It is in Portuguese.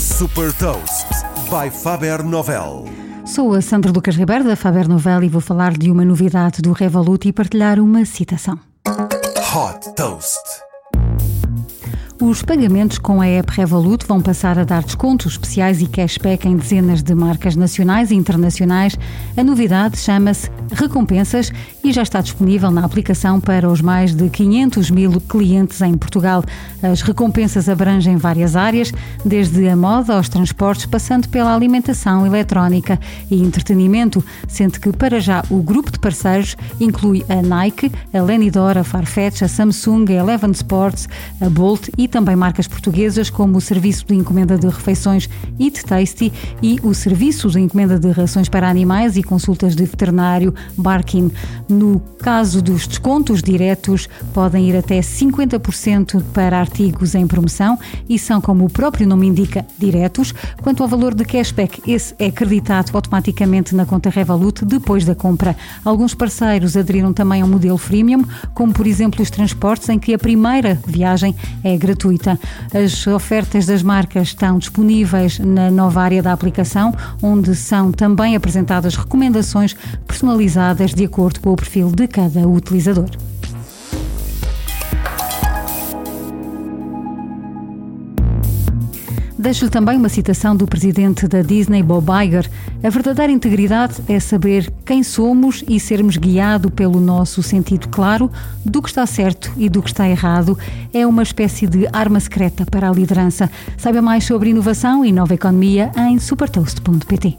Super Toast by Faber Novel. Sou a Sandra Lucas Ribeiro da Faber Novel e vou falar de uma novidade do Revolut e partilhar uma citação. Hot Toast. Os pagamentos com a app Revolut vão passar a dar descontos especiais e cashback em dezenas de marcas nacionais e internacionais. A novidade chama-se Recompensas e já está disponível na aplicação para os mais de 500 mil clientes em Portugal. As recompensas abrangem várias áreas, desde a moda aos transportes, passando pela alimentação, eletrónica e entretenimento, sendo que para já o grupo de parceiros inclui a Nike, a Lenidor, a Farfetch, a Samsung, a Eleven Sports, a Bolt e também marcas portuguesas como o Serviço de Encomenda de Refeições Eat Tasty e o Serviço de Encomenda de Rações para Animais e Consultas de Veterinário Barkin. No caso dos descontos diretos, podem ir até 50% para artigos em promoção e são, como o próprio nome indica, diretos. Quanto ao valor de cashback, esse é acreditado automaticamente na conta Revolut depois da compra. Alguns parceiros aderiram também ao modelo freemium, como por exemplo os transportes, em que a primeira viagem é gratuita gratuita. As ofertas das marcas estão disponíveis na nova área da aplicação, onde são também apresentadas recomendações personalizadas de acordo com o perfil de cada utilizador. Deixo-lhe também uma citação do presidente da Disney, Bob Iger. A verdadeira integridade é saber quem somos e sermos guiados pelo nosso sentido claro do que está certo e do que está errado. É uma espécie de arma secreta para a liderança. Saiba mais sobre inovação e nova economia em supertoast.pt.